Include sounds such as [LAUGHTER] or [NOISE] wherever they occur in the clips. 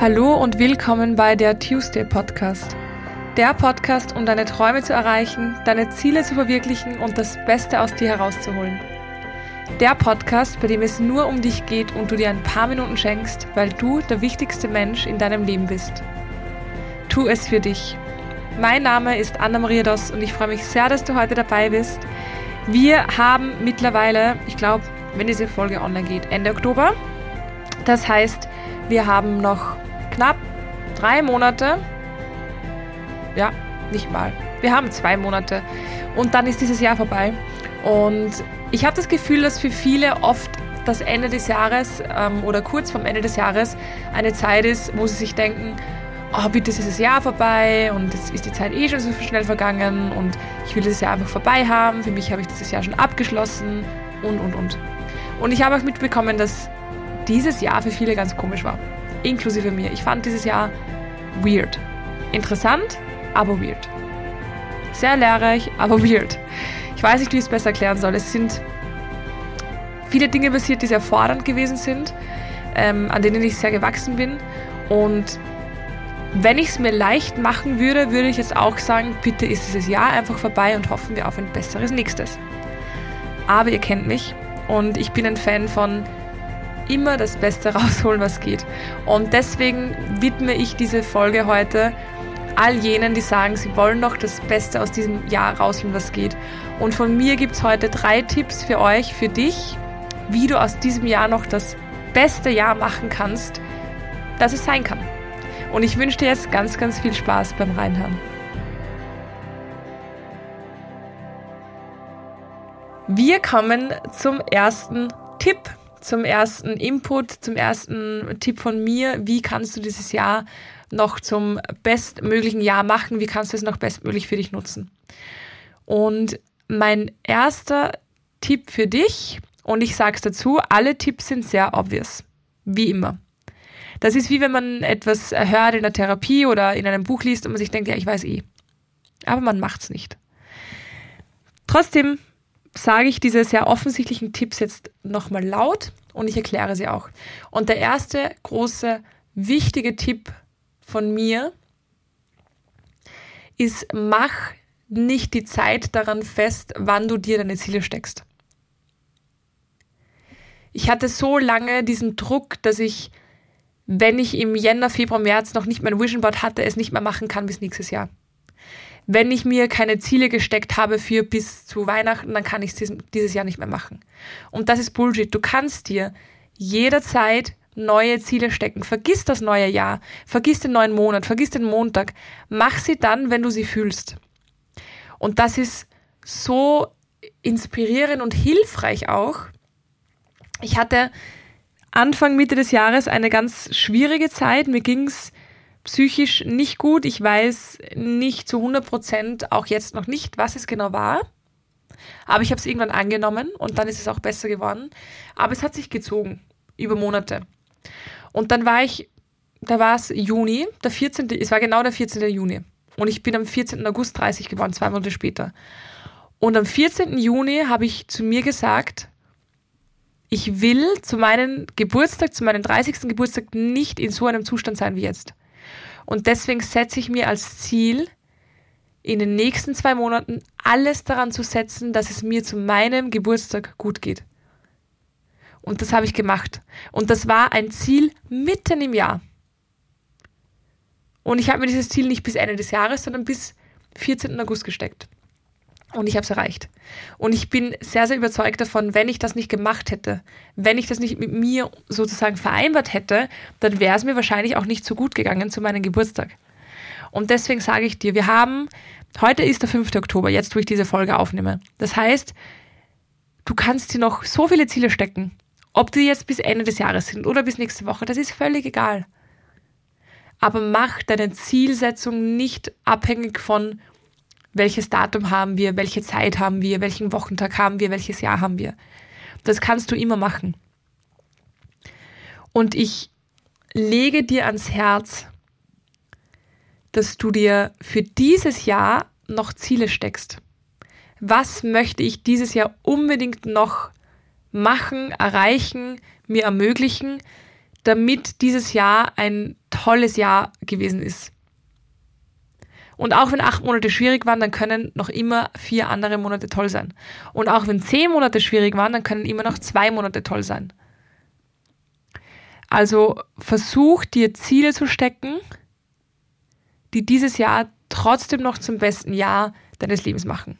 Hallo und willkommen bei der Tuesday Podcast. Der Podcast, um deine Träume zu erreichen, deine Ziele zu verwirklichen und das Beste aus dir herauszuholen. Der Podcast, bei dem es nur um dich geht und du dir ein paar Minuten schenkst, weil du der wichtigste Mensch in deinem Leben bist. Tu es für dich. Mein Name ist Anna-Maria Doss und ich freue mich sehr, dass du heute dabei bist. Wir haben mittlerweile, ich glaube, wenn diese Folge online geht, Ende Oktober. Das heißt, wir haben noch knapp drei Monate. Ja, nicht mal. Wir haben zwei Monate. Und dann ist dieses Jahr vorbei. Und ich habe das Gefühl, dass für viele oft das Ende des Jahres ähm, oder kurz vorm Ende des Jahres eine Zeit ist, wo sie sich denken, oh, bitte ist dieses Jahr vorbei und jetzt ist die Zeit eh schon so schnell vergangen und ich will dieses Jahr einfach vorbei haben. Für mich habe ich dieses Jahr schon abgeschlossen und, und, und. Und ich habe auch mitbekommen, dass dieses Jahr für viele ganz komisch war inklusive mir. Ich fand dieses Jahr weird. Interessant, aber weird. Sehr lehrreich, aber [LAUGHS] weird. Ich weiß nicht, wie ich es besser erklären soll. Es sind viele Dinge passiert, die sehr fordernd gewesen sind, ähm, an denen ich sehr gewachsen bin. Und wenn ich es mir leicht machen würde, würde ich jetzt auch sagen, bitte ist dieses Jahr einfach vorbei und hoffen wir auf ein besseres nächstes. Aber ihr kennt mich und ich bin ein Fan von immer das Beste [LAUGHS] rausholen, was geht. Und deswegen widme ich diese Folge heute all jenen, die sagen, sie wollen noch das Beste aus diesem Jahr rausholen, was geht. Und von mir gibt es heute drei Tipps für euch, für dich, wie du aus diesem Jahr noch das beste Jahr machen kannst, das es sein kann. Und ich wünsche dir jetzt ganz, ganz viel Spaß beim Reinhören. Wir kommen zum ersten Tipp zum ersten Input, zum ersten Tipp von mir, wie kannst du dieses Jahr noch zum bestmöglichen Jahr machen, wie kannst du es noch bestmöglich für dich nutzen. Und mein erster Tipp für dich, und ich sage es dazu, alle Tipps sind sehr obvious, wie immer. Das ist wie wenn man etwas hört in der Therapie oder in einem Buch liest und man sich denkt, ja, ich weiß eh. Aber man macht es nicht. Trotzdem sage ich diese sehr offensichtlichen Tipps jetzt nochmal laut und ich erkläre sie auch. Und der erste große, wichtige Tipp von mir ist, mach nicht die Zeit daran fest, wann du dir deine Ziele steckst. Ich hatte so lange diesen Druck, dass ich, wenn ich im Jänner, Februar, März noch nicht mein Vision Board hatte, es nicht mehr machen kann bis nächstes Jahr wenn ich mir keine Ziele gesteckt habe für bis zu Weihnachten, dann kann ich es dieses Jahr nicht mehr machen. Und das ist Bullshit. Du kannst dir jederzeit neue Ziele stecken. Vergiss das neue Jahr, vergiss den neuen Monat, vergiss den Montag. Mach sie dann, wenn du sie fühlst. Und das ist so inspirierend und hilfreich auch. Ich hatte Anfang, Mitte des Jahres eine ganz schwierige Zeit. Mir ging es psychisch nicht gut. Ich weiß nicht zu 100 Prozent, auch jetzt noch nicht, was es genau war. Aber ich habe es irgendwann angenommen und dann ist es auch besser geworden. Aber es hat sich gezogen über Monate. Und dann war ich, da war es Juni, der 14., es war genau der 14. Juni. Und ich bin am 14. August 30 geworden, zwei Monate später. Und am 14. Juni habe ich zu mir gesagt, ich will zu meinem Geburtstag, zu meinem 30. Geburtstag nicht in so einem Zustand sein wie jetzt. Und deswegen setze ich mir als Ziel, in den nächsten zwei Monaten alles daran zu setzen, dass es mir zu meinem Geburtstag gut geht. Und das habe ich gemacht. Und das war ein Ziel mitten im Jahr. Und ich habe mir dieses Ziel nicht bis Ende des Jahres, sondern bis 14. August gesteckt. Und ich habe es erreicht. Und ich bin sehr, sehr überzeugt davon, wenn ich das nicht gemacht hätte, wenn ich das nicht mit mir sozusagen vereinbart hätte, dann wäre es mir wahrscheinlich auch nicht so gut gegangen zu meinem Geburtstag. Und deswegen sage ich dir, wir haben, heute ist der 5. Oktober, jetzt wo ich diese Folge aufnehme. Das heißt, du kannst dir noch so viele Ziele stecken. Ob die jetzt bis Ende des Jahres sind oder bis nächste Woche, das ist völlig egal. Aber mach deine Zielsetzung nicht abhängig von, welches Datum haben wir, welche Zeit haben wir, welchen Wochentag haben wir, welches Jahr haben wir. Das kannst du immer machen. Und ich lege dir ans Herz, dass du dir für dieses Jahr noch Ziele steckst. Was möchte ich dieses Jahr unbedingt noch machen, erreichen, mir ermöglichen, damit dieses Jahr ein tolles Jahr gewesen ist. Und auch wenn acht Monate schwierig waren, dann können noch immer vier andere Monate toll sein. Und auch wenn zehn Monate schwierig waren, dann können immer noch zwei Monate toll sein. Also versuch dir Ziele zu stecken, die dieses Jahr trotzdem noch zum besten Jahr deines Lebens machen.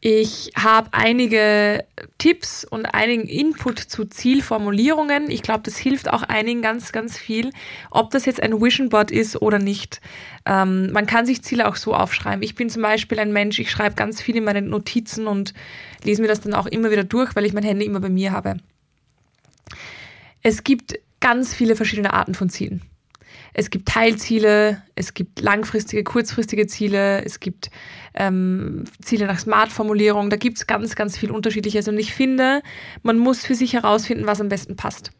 Ich habe einige Tipps und einigen Input zu Zielformulierungen. Ich glaube, das hilft auch einigen ganz, ganz viel, ob das jetzt ein Vision Board ist oder nicht. Ähm, man kann sich Ziele auch so aufschreiben. Ich bin zum Beispiel ein Mensch, ich schreibe ganz viel in meinen Notizen und lese mir das dann auch immer wieder durch, weil ich mein Handy immer bei mir habe. Es gibt ganz viele verschiedene Arten von Zielen. Es gibt Teilziele, es gibt langfristige, kurzfristige Ziele, es gibt ähm, Ziele nach Smart-Formulierung. Da gibt es ganz, ganz viel Unterschiedliches. Und ich finde, man muss für sich herausfinden, was am besten passt.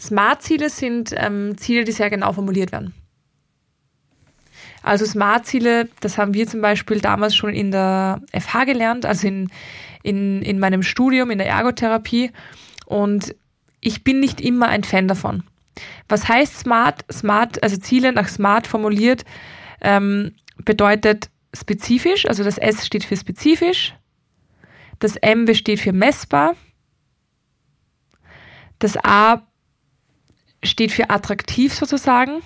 Smart-Ziele sind ähm, Ziele, die sehr genau formuliert werden. Also Smart-Ziele, das haben wir zum Beispiel damals schon in der FH gelernt, also in, in, in meinem Studium, in der Ergotherapie. Und ich bin nicht immer ein Fan davon. Was heißt Smart? Smart, also Ziele nach Smart formuliert, ähm, bedeutet spezifisch, also das S steht für spezifisch, das M steht für messbar, das A steht für attraktiv sozusagen,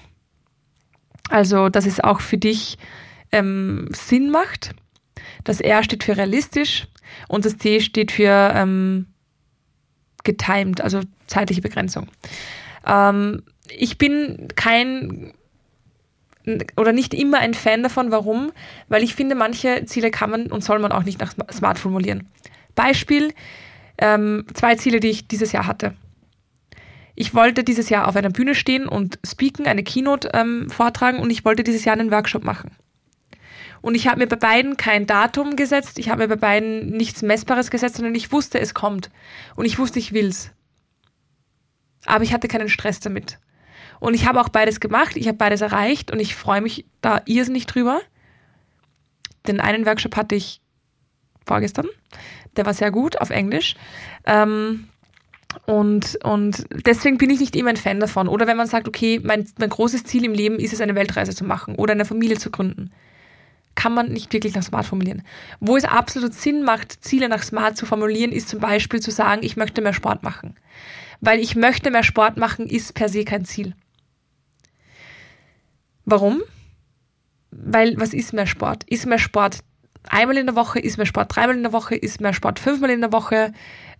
also dass es auch für dich ähm, Sinn macht. Das R steht für realistisch und das T steht für ähm, getimed, also zeitliche Begrenzung. Ähm, ich bin kein oder nicht immer ein Fan davon. Warum? Weil ich finde, manche Ziele kann man und soll man auch nicht nach Smart formulieren. Beispiel, ähm, zwei Ziele, die ich dieses Jahr hatte. Ich wollte dieses Jahr auf einer Bühne stehen und speaken, eine Keynote ähm, vortragen und ich wollte dieses Jahr einen Workshop machen. Und ich habe mir bei beiden kein Datum gesetzt, ich habe mir bei beiden nichts Messbares gesetzt, sondern ich wusste, es kommt. Und ich wusste, ich will's. Aber ich hatte keinen Stress damit. Und ich habe auch beides gemacht, ich habe beides erreicht und ich freue mich da irrsinnig drüber. Den einen Workshop hatte ich vorgestern, der war sehr gut auf Englisch. Ähm, und, und deswegen bin ich nicht immer ein Fan davon. Oder wenn man sagt, okay, mein, mein großes Ziel im Leben ist es, eine Weltreise zu machen oder eine Familie zu gründen, kann man nicht wirklich nach Smart formulieren. Wo es absolut Sinn macht, Ziele nach Smart zu formulieren, ist zum Beispiel zu sagen, ich möchte mehr Sport machen. Weil ich möchte mehr Sport machen, ist per se kein Ziel. Warum? Weil, was ist mehr Sport? Ist mehr Sport einmal in der Woche? Ist mehr Sport dreimal in der Woche? Ist mehr Sport fünfmal in der Woche?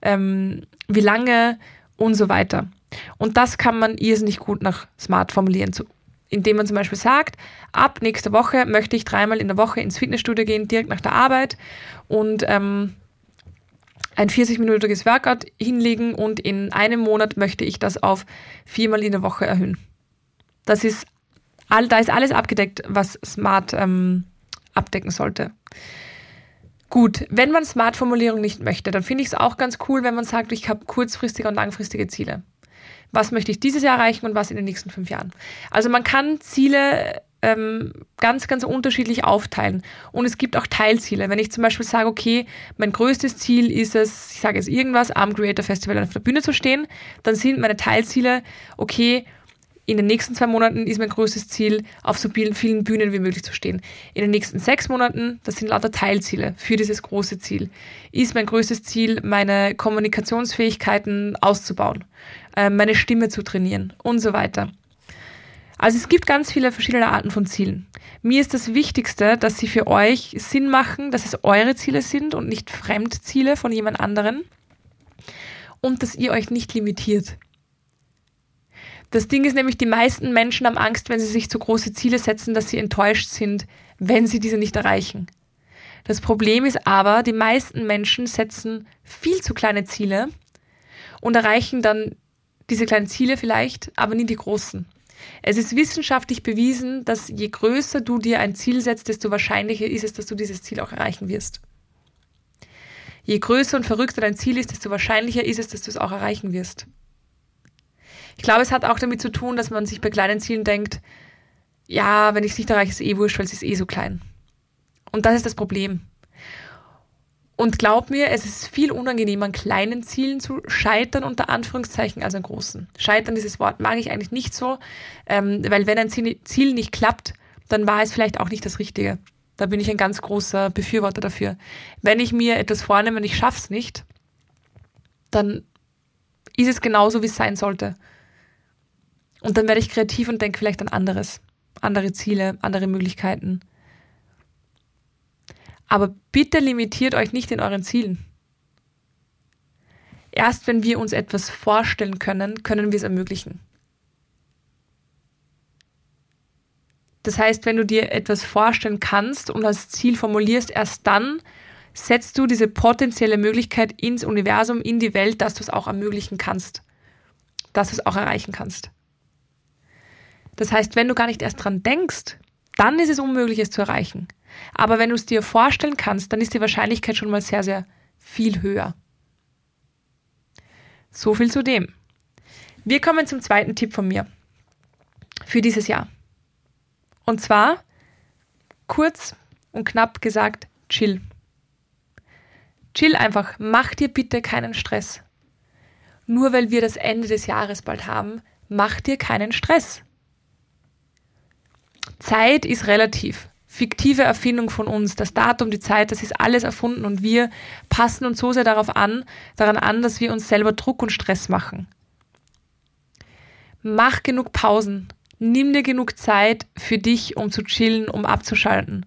Ähm, wie lange? Und so weiter. Und das kann man irrsinnig gut nach Smart formulieren, indem man zum Beispiel sagt, ab nächster Woche möchte ich dreimal in der Woche ins Fitnessstudio gehen, direkt nach der Arbeit und ähm, ein 40-minütiges Workout hinlegen und in einem Monat möchte ich das auf viermal in der Woche erhöhen. Das ist all, da ist alles abgedeckt, was Smart ähm, abdecken sollte. Gut, wenn man Smart-Formulierung nicht möchte, dann finde ich es auch ganz cool, wenn man sagt, ich habe kurzfristige und langfristige Ziele. Was möchte ich dieses Jahr erreichen und was in den nächsten fünf Jahren? Also man kann Ziele ähm, ganz, ganz unterschiedlich aufteilen. Und es gibt auch Teilziele. Wenn ich zum Beispiel sage, okay, mein größtes Ziel ist es, ich sage jetzt irgendwas, am Creator Festival auf der Bühne zu stehen, dann sind meine Teilziele, okay, in den nächsten zwei Monaten ist mein größtes Ziel, auf so vielen Bühnen wie möglich zu stehen. In den nächsten sechs Monaten, das sind lauter Teilziele für dieses große Ziel, ist mein größtes Ziel, meine Kommunikationsfähigkeiten auszubauen, äh, meine Stimme zu trainieren und so weiter. Also es gibt ganz viele verschiedene Arten von Zielen. Mir ist das Wichtigste, dass sie für euch Sinn machen, dass es eure Ziele sind und nicht Fremdziele von jemand anderen und dass ihr euch nicht limitiert. Das Ding ist nämlich, die meisten Menschen haben Angst, wenn sie sich zu große Ziele setzen, dass sie enttäuscht sind, wenn sie diese nicht erreichen. Das Problem ist aber, die meisten Menschen setzen viel zu kleine Ziele und erreichen dann diese kleinen Ziele vielleicht, aber nie die großen. Es ist wissenschaftlich bewiesen, dass je größer du dir ein Ziel setzt, desto wahrscheinlicher ist es, dass du dieses Ziel auch erreichen wirst. Je größer und verrückter dein Ziel ist, desto wahrscheinlicher ist es, dass du es auch erreichen wirst. Ich glaube, es hat auch damit zu tun, dass man sich bei kleinen Zielen denkt, ja, wenn ich es nicht erreiche, ist es eh wurscht, weil es ist eh so klein. Und das ist das Problem. Und glaub mir, es ist viel unangenehmer, an kleinen Zielen zu scheitern, unter Anführungszeichen, als an großen. Scheitern, dieses Wort mag ich eigentlich nicht so, ähm, weil wenn ein Ziel nicht klappt, dann war es vielleicht auch nicht das Richtige. Da bin ich ein ganz großer Befürworter dafür. Wenn ich mir etwas vornehme und ich schaff's nicht, dann ist es genauso, wie es sein sollte. Und dann werde ich kreativ und denke vielleicht an anderes, andere Ziele, andere Möglichkeiten. Aber bitte limitiert euch nicht in euren Zielen. Erst wenn wir uns etwas vorstellen können, können wir es ermöglichen. Das heißt, wenn du dir etwas vorstellen kannst und als Ziel formulierst, erst dann setzt du diese potenzielle Möglichkeit ins Universum, in die Welt, dass du es auch ermöglichen kannst, dass du es auch erreichen kannst. Das heißt, wenn du gar nicht erst dran denkst, dann ist es unmöglich, es zu erreichen. Aber wenn du es dir vorstellen kannst, dann ist die Wahrscheinlichkeit schon mal sehr, sehr viel höher. So viel zu dem. Wir kommen zum zweiten Tipp von mir für dieses Jahr. Und zwar, kurz und knapp gesagt, chill. Chill einfach, mach dir bitte keinen Stress. Nur weil wir das Ende des Jahres bald haben, mach dir keinen Stress. Zeit ist relativ fiktive Erfindung von uns. Das Datum, die Zeit, das ist alles erfunden und wir passen uns so sehr darauf an, daran an, dass wir uns selber Druck und Stress machen. Mach genug Pausen. Nimm dir genug Zeit für dich, um zu chillen, um abzuschalten.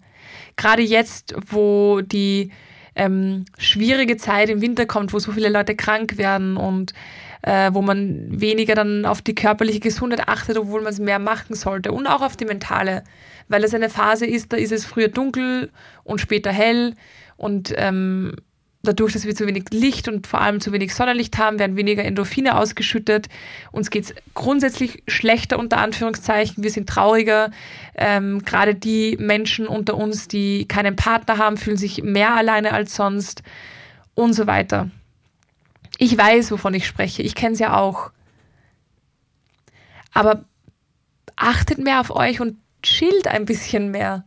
Gerade jetzt, wo die ähm, schwierige Zeit im Winter kommt, wo so viele Leute krank werden und äh, wo man weniger dann auf die körperliche Gesundheit achtet, obwohl man es mehr machen sollte und auch auf die mentale weil es eine Phase ist, da ist es früher dunkel und später hell und ähm, dadurch, dass wir zu wenig Licht und vor allem zu wenig Sonnenlicht haben, werden weniger Endorphine ausgeschüttet. Uns geht es grundsätzlich schlechter unter Anführungszeichen. Wir sind trauriger. Ähm, Gerade die Menschen unter uns, die keinen Partner haben, fühlen sich mehr alleine als sonst und so weiter. Ich weiß, wovon ich spreche. Ich kenne es ja auch. Aber achtet mehr auf euch und chillt ein bisschen mehr.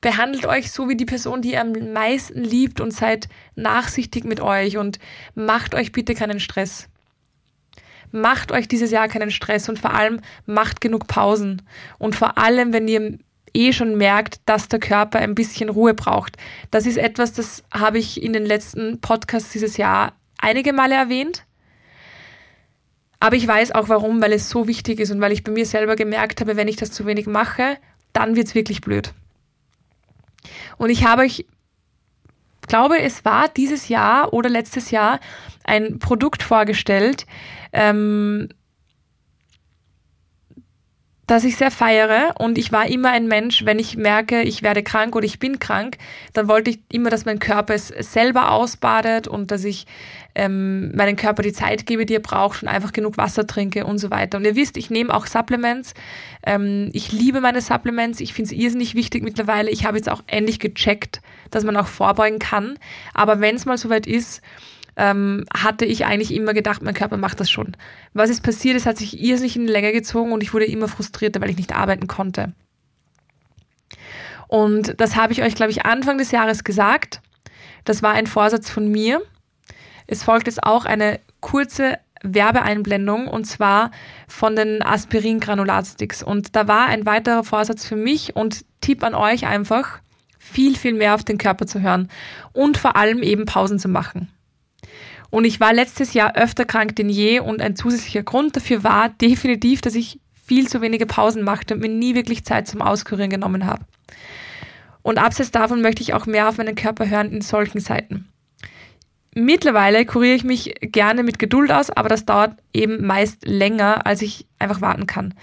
Behandelt euch so wie die Person, die ihr am meisten liebt und seid nachsichtig mit euch und macht euch bitte keinen Stress. Macht euch dieses Jahr keinen Stress und vor allem macht genug Pausen. Und vor allem, wenn ihr eh schon merkt, dass der Körper ein bisschen Ruhe braucht. Das ist etwas, das habe ich in den letzten Podcasts dieses Jahr einige Male erwähnt. Aber ich weiß auch warum, weil es so wichtig ist und weil ich bei mir selber gemerkt habe, wenn ich das zu wenig mache, dann wird es wirklich blöd. Und ich habe euch, glaube, es war dieses Jahr oder letztes Jahr ein Produkt vorgestellt, ähm, dass ich sehr feiere und ich war immer ein Mensch, wenn ich merke, ich werde krank oder ich bin krank, dann wollte ich immer, dass mein Körper es selber ausbadet und dass ich ähm, meinen Körper die Zeit gebe, die er braucht und einfach genug Wasser trinke und so weiter. Und ihr wisst, ich nehme auch Supplements. Ähm, ich liebe meine Supplements. Ich finde es irrsinnig wichtig mittlerweile. Ich habe jetzt auch endlich gecheckt, dass man auch vorbeugen kann. Aber wenn es mal soweit ist, ähm, hatte ich eigentlich immer gedacht, mein Körper macht das schon. Was ist passiert? Es hat sich irrsinnig in die Länge gezogen und ich wurde immer frustrierter, weil ich nicht arbeiten konnte. Und das habe ich euch, glaube ich, Anfang des Jahres gesagt. Das war ein Vorsatz von mir. Es folgt jetzt auch eine kurze Werbeeinblendung und zwar von den Aspirin-Granulatsticks. Und da war ein weiterer Vorsatz für mich und Tipp an euch einfach, viel, viel mehr auf den Körper zu hören und vor allem eben Pausen zu machen. Und ich war letztes Jahr öfter krank denn je und ein zusätzlicher Grund dafür war definitiv, dass ich viel zu wenige Pausen machte und mir nie wirklich Zeit zum Auskurieren genommen habe. Und abseits davon möchte ich auch mehr auf meinen Körper hören in solchen Zeiten. Mittlerweile kuriere ich mich gerne mit Geduld aus, aber das dauert eben meist länger, als ich einfach warten kann.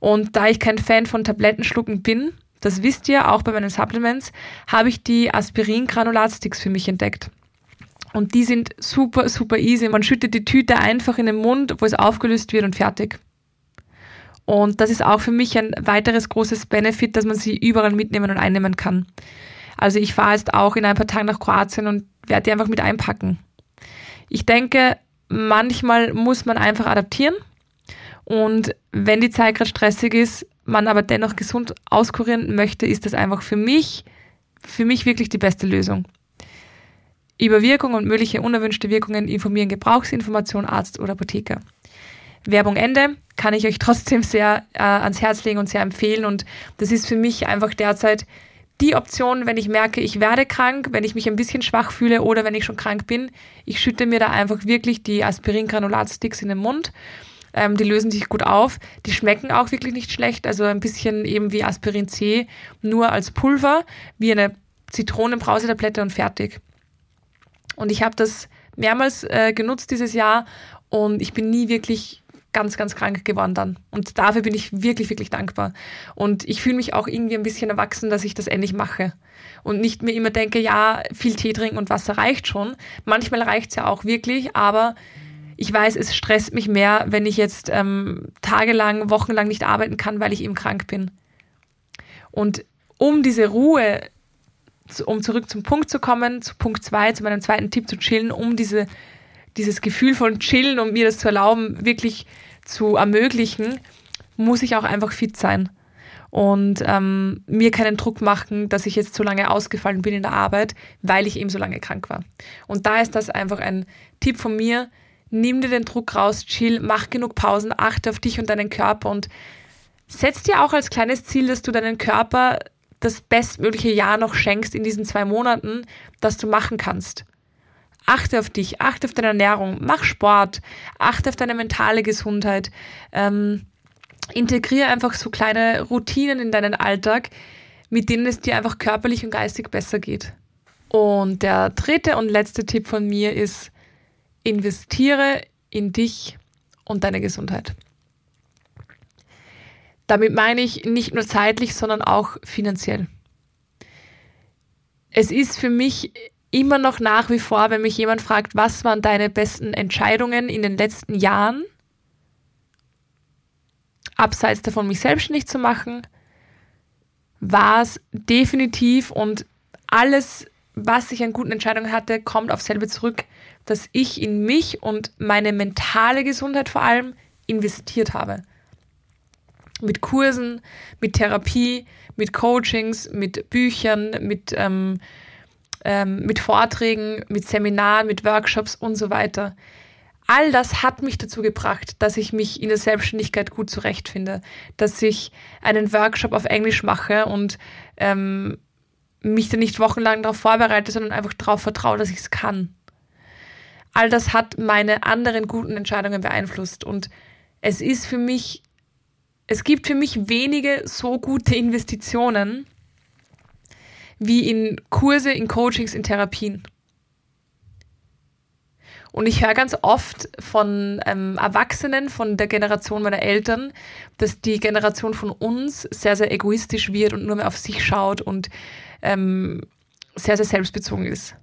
Und da ich kein Fan von Tablettenschlucken bin, das wisst ihr auch bei meinen Supplements, habe ich die Aspirin-Granulatsticks für mich entdeckt. Und die sind super, super easy. Man schüttet die Tüte einfach in den Mund, wo es aufgelöst wird und fertig. Und das ist auch für mich ein weiteres großes Benefit, dass man sie überall mitnehmen und einnehmen kann. Also ich fahre jetzt auch in ein paar Tagen nach Kroatien und werde die einfach mit einpacken. Ich denke, manchmal muss man einfach adaptieren. Und wenn die Zeit gerade stressig ist, man aber dennoch gesund auskurieren möchte, ist das einfach für mich, für mich wirklich die beste Lösung. Über Wirkung und mögliche unerwünschte Wirkungen informieren Gebrauchsinformation, Arzt oder Apotheker. Werbung Ende kann ich euch trotzdem sehr äh, ans Herz legen und sehr empfehlen. Und das ist für mich einfach derzeit die Option, wenn ich merke, ich werde krank, wenn ich mich ein bisschen schwach fühle oder wenn ich schon krank bin. Ich schütte mir da einfach wirklich die Aspirin-Granulatsticks in den Mund. Ähm, die lösen sich gut auf. Die schmecken auch wirklich nicht schlecht. Also ein bisschen eben wie Aspirin C, nur als Pulver, wie eine Zitronenbrausetablette und fertig. Und ich habe das mehrmals äh, genutzt dieses Jahr und ich bin nie wirklich ganz, ganz krank geworden dann. Und dafür bin ich wirklich, wirklich dankbar. Und ich fühle mich auch irgendwie ein bisschen erwachsen, dass ich das endlich mache. Und nicht mir immer denke, ja, viel Tee trinken und Wasser reicht schon. Manchmal reicht es ja auch wirklich, aber ich weiß, es stresst mich mehr, wenn ich jetzt ähm, tagelang, wochenlang nicht arbeiten kann, weil ich eben krank bin. Und um diese Ruhe, um zurück zum Punkt zu kommen, zu Punkt zwei, zu meinem zweiten Tipp zu chillen, um diese dieses Gefühl von Chillen und mir das zu erlauben, wirklich zu ermöglichen, muss ich auch einfach fit sein und ähm, mir keinen Druck machen, dass ich jetzt so lange ausgefallen bin in der Arbeit, weil ich eben so lange krank war. Und da ist das einfach ein Tipp von mir. Nimm dir den Druck raus, chill, mach genug Pausen, achte auf dich und deinen Körper und setz dir auch als kleines Ziel, dass du deinen Körper das bestmögliche Jahr noch schenkst in diesen zwei Monaten, das du machen kannst. Achte auf dich, achte auf deine Ernährung, mach Sport, achte auf deine mentale Gesundheit. Ähm, integriere einfach so kleine Routinen in deinen Alltag, mit denen es dir einfach körperlich und geistig besser geht. Und der dritte und letzte Tipp von mir ist, investiere in dich und deine Gesundheit. Damit meine ich nicht nur zeitlich, sondern auch finanziell. Es ist für mich immer noch nach wie vor, wenn mich jemand fragt, was waren deine besten Entscheidungen in den letzten Jahren, abseits davon mich selbstständig zu machen, war es definitiv und alles, was ich an guten Entscheidungen hatte, kommt auf selbe zurück, dass ich in mich und meine mentale Gesundheit vor allem investiert habe. Mit Kursen, mit Therapie, mit Coachings, mit Büchern, mit ähm, ähm, mit Vorträgen, mit Seminaren, mit Workshops und so weiter. All das hat mich dazu gebracht, dass ich mich in der Selbstständigkeit gut zurechtfinde, dass ich einen Workshop auf Englisch mache und ähm, mich dann nicht wochenlang darauf vorbereite, sondern einfach darauf vertraue, dass ich es kann. All das hat meine anderen guten Entscheidungen beeinflusst und es ist für mich, es gibt für mich wenige so gute Investitionen, wie in Kurse, in Coachings, in Therapien. Und ich höre ganz oft von ähm, Erwachsenen, von der Generation meiner Eltern, dass die Generation von uns sehr, sehr egoistisch wird und nur mehr auf sich schaut und ähm, sehr, sehr selbstbezogen ist.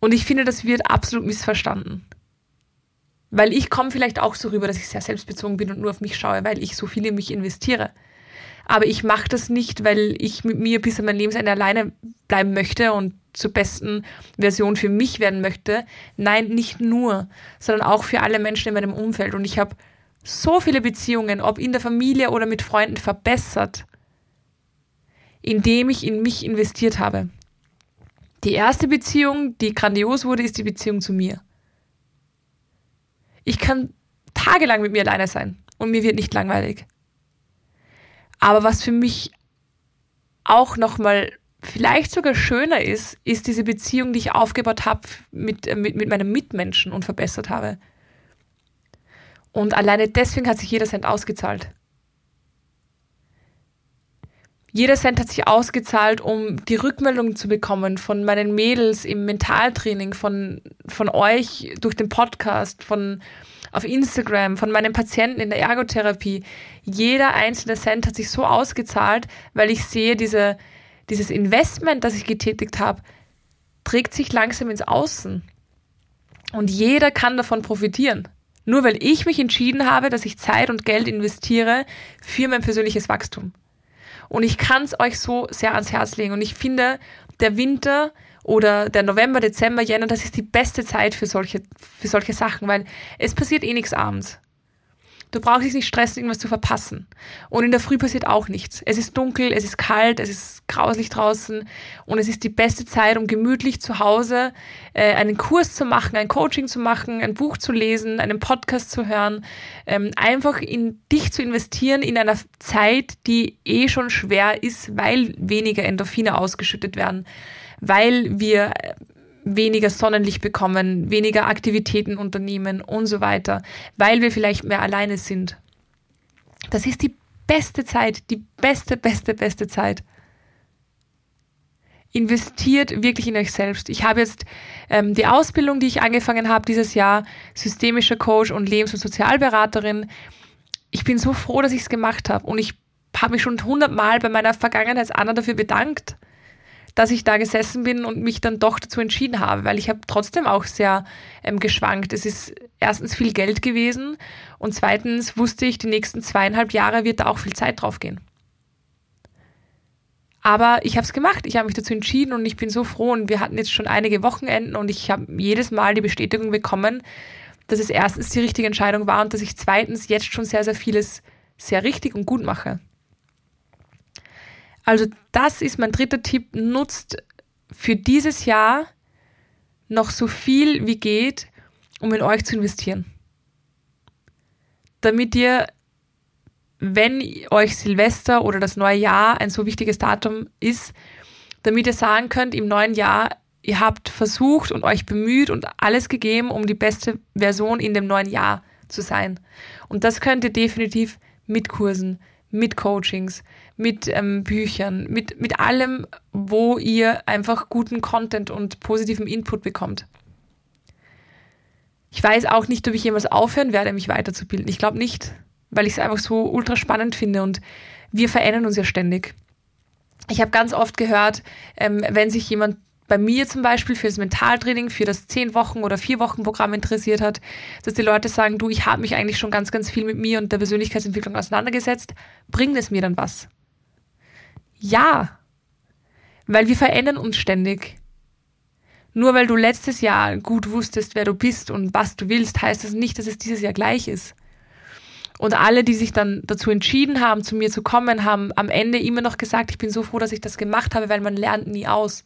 Und ich finde, das wird absolut missverstanden. Weil ich komme vielleicht auch so rüber, dass ich sehr selbstbezogen bin und nur auf mich schaue, weil ich so viel in mich investiere. Aber ich mache das nicht, weil ich mit mir bis an mein Lebensende alleine bleiben möchte und zur besten Version für mich werden möchte. Nein, nicht nur, sondern auch für alle Menschen in meinem Umfeld. Und ich habe so viele Beziehungen, ob in der Familie oder mit Freunden, verbessert, indem ich in mich investiert habe. Die erste Beziehung, die grandios wurde, ist die Beziehung zu mir. Ich kann tagelang mit mir alleine sein und mir wird nicht langweilig. Aber was für mich auch nochmal vielleicht sogar schöner ist, ist diese Beziehung, die ich aufgebaut habe mit, äh, mit, mit meinem Mitmenschen und verbessert habe. Und alleine deswegen hat sich jeder Cent ausgezahlt. Jeder Cent hat sich ausgezahlt, um die Rückmeldung zu bekommen von meinen Mädels im Mentaltraining, von, von euch durch den Podcast, von auf Instagram, von meinen Patienten in der Ergotherapie. Jeder einzelne Cent hat sich so ausgezahlt, weil ich sehe, diese, dieses Investment, das ich getätigt habe, trägt sich langsam ins Außen. Und jeder kann davon profitieren. Nur weil ich mich entschieden habe, dass ich Zeit und Geld investiere für mein persönliches Wachstum. Und ich kann es euch so sehr ans Herz legen. Und ich finde, der Winter oder der November, Dezember, Jänner, das ist die beste Zeit für solche, für solche Sachen, weil es passiert eh nichts abends. Du brauchst dich nicht stressen, irgendwas zu verpassen. Und in der Früh passiert auch nichts. Es ist dunkel, es ist kalt, es ist grauslich draußen und es ist die beste Zeit, um gemütlich zu Hause äh, einen Kurs zu machen, ein Coaching zu machen, ein Buch zu lesen, einen Podcast zu hören, ähm, einfach in dich zu investieren in einer Zeit, die eh schon schwer ist, weil weniger Endorphine ausgeschüttet werden, weil wir weniger Sonnenlicht bekommen, weniger Aktivitäten unternehmen und so weiter, weil wir vielleicht mehr alleine sind. Das ist die beste Zeit, die beste, beste, beste Zeit. Investiert wirklich in euch selbst. Ich habe jetzt ähm, die Ausbildung, die ich angefangen habe dieses Jahr, systemischer Coach und Lebens- und Sozialberaterin. Ich bin so froh, dass ich es gemacht habe und ich habe mich schon hundertmal bei meiner Vergangenheits-Anna dafür bedankt, dass ich da gesessen bin und mich dann doch dazu entschieden habe, weil ich habe trotzdem auch sehr ähm, geschwankt. Es ist erstens viel Geld gewesen und zweitens wusste ich, die nächsten zweieinhalb Jahre wird da auch viel Zeit drauf gehen. Aber ich habe es gemacht, ich habe mich dazu entschieden und ich bin so froh und wir hatten jetzt schon einige Wochenenden und ich habe jedes Mal die Bestätigung bekommen, dass es erstens die richtige Entscheidung war und dass ich zweitens jetzt schon sehr, sehr vieles sehr richtig und gut mache. Also das ist mein dritter Tipp. Nutzt für dieses Jahr noch so viel wie geht, um in euch zu investieren. Damit ihr, wenn euch Silvester oder das neue Jahr ein so wichtiges Datum ist, damit ihr sagen könnt im neuen Jahr, ihr habt versucht und euch bemüht und alles gegeben, um die beste Version in dem neuen Jahr zu sein. Und das könnt ihr definitiv mit Kursen, mit Coachings, mit ähm, Büchern, mit, mit allem, wo ihr einfach guten Content und positiven Input bekommt. Ich weiß auch nicht, ob ich jemals aufhören werde, mich weiterzubilden. Ich glaube nicht, weil ich es einfach so ultra spannend finde und wir verändern uns ja ständig. Ich habe ganz oft gehört, ähm, wenn sich jemand bei mir zum Beispiel für das Mentaltraining, für das 10 Wochen oder 4 Wochen Programm interessiert hat, dass die Leute sagen, du, ich habe mich eigentlich schon ganz, ganz viel mit mir und der Persönlichkeitsentwicklung auseinandergesetzt, bringt es mir dann was? Ja, weil wir verändern uns ständig. Nur weil du letztes Jahr gut wusstest, wer du bist und was du willst, heißt das nicht, dass es dieses Jahr gleich ist. Und alle, die sich dann dazu entschieden haben, zu mir zu kommen, haben am Ende immer noch gesagt, ich bin so froh, dass ich das gemacht habe, weil man lernt nie aus.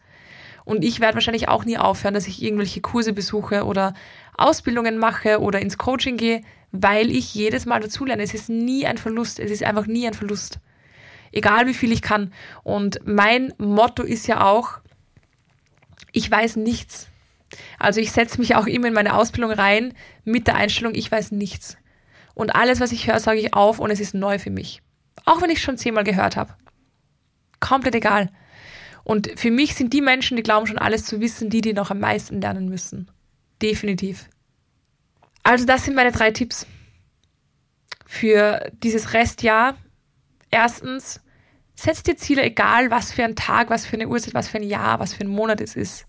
Und ich werde wahrscheinlich auch nie aufhören, dass ich irgendwelche Kurse besuche oder Ausbildungen mache oder ins Coaching gehe, weil ich jedes Mal dazulerne. Es ist nie ein Verlust. Es ist einfach nie ein Verlust. Egal wie viel ich kann. Und mein Motto ist ja auch, ich weiß nichts. Also ich setze mich auch immer in meine Ausbildung rein mit der Einstellung, ich weiß nichts. Und alles, was ich höre, sage ich auf und es ist neu für mich. Auch wenn ich schon zehnmal gehört habe. Komplett egal. Und für mich sind die Menschen, die glauben schon alles zu wissen, die, die noch am meisten lernen müssen. Definitiv. Also das sind meine drei Tipps für dieses Restjahr. Erstens, setz dir Ziele, egal was für ein Tag, was für eine Uhrzeit, was für ein Jahr, was für ein Monat es ist.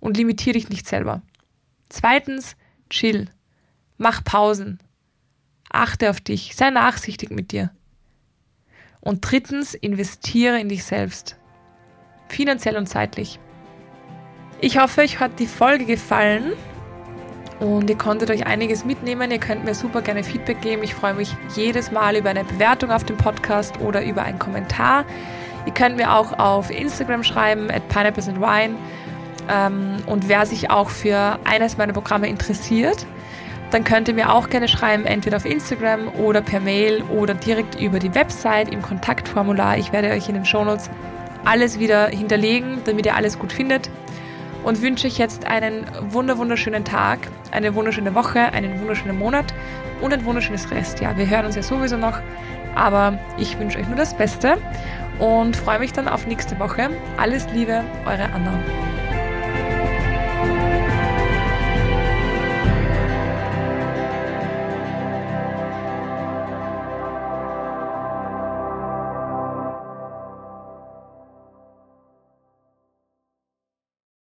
Und limitiere dich nicht selber. Zweitens, chill. Mach Pausen. Achte auf dich. Sei nachsichtig mit dir. Und drittens, investiere in dich selbst finanziell und zeitlich. Ich hoffe, euch hat die Folge gefallen und ihr konntet euch einiges mitnehmen. Ihr könnt mir super gerne Feedback geben. Ich freue mich jedes Mal über eine Bewertung auf dem Podcast oder über einen Kommentar. Ihr könnt mir auch auf Instagram schreiben, at pineapples and wine. Ähm, und wer sich auch für eines meiner Programme interessiert, dann könnt ihr mir auch gerne schreiben, entweder auf Instagram oder per Mail oder direkt über die Website im Kontaktformular. Ich werde euch in den Shownotes alles wieder hinterlegen, damit ihr alles gut findet. Und wünsche euch jetzt einen wunder wunderschönen Tag, eine wunderschöne Woche, einen wunderschönen Monat und ein wunderschönes Restjahr. Wir hören uns ja sowieso noch, aber ich wünsche euch nur das Beste und freue mich dann auf nächste Woche. Alles Liebe, eure Anna.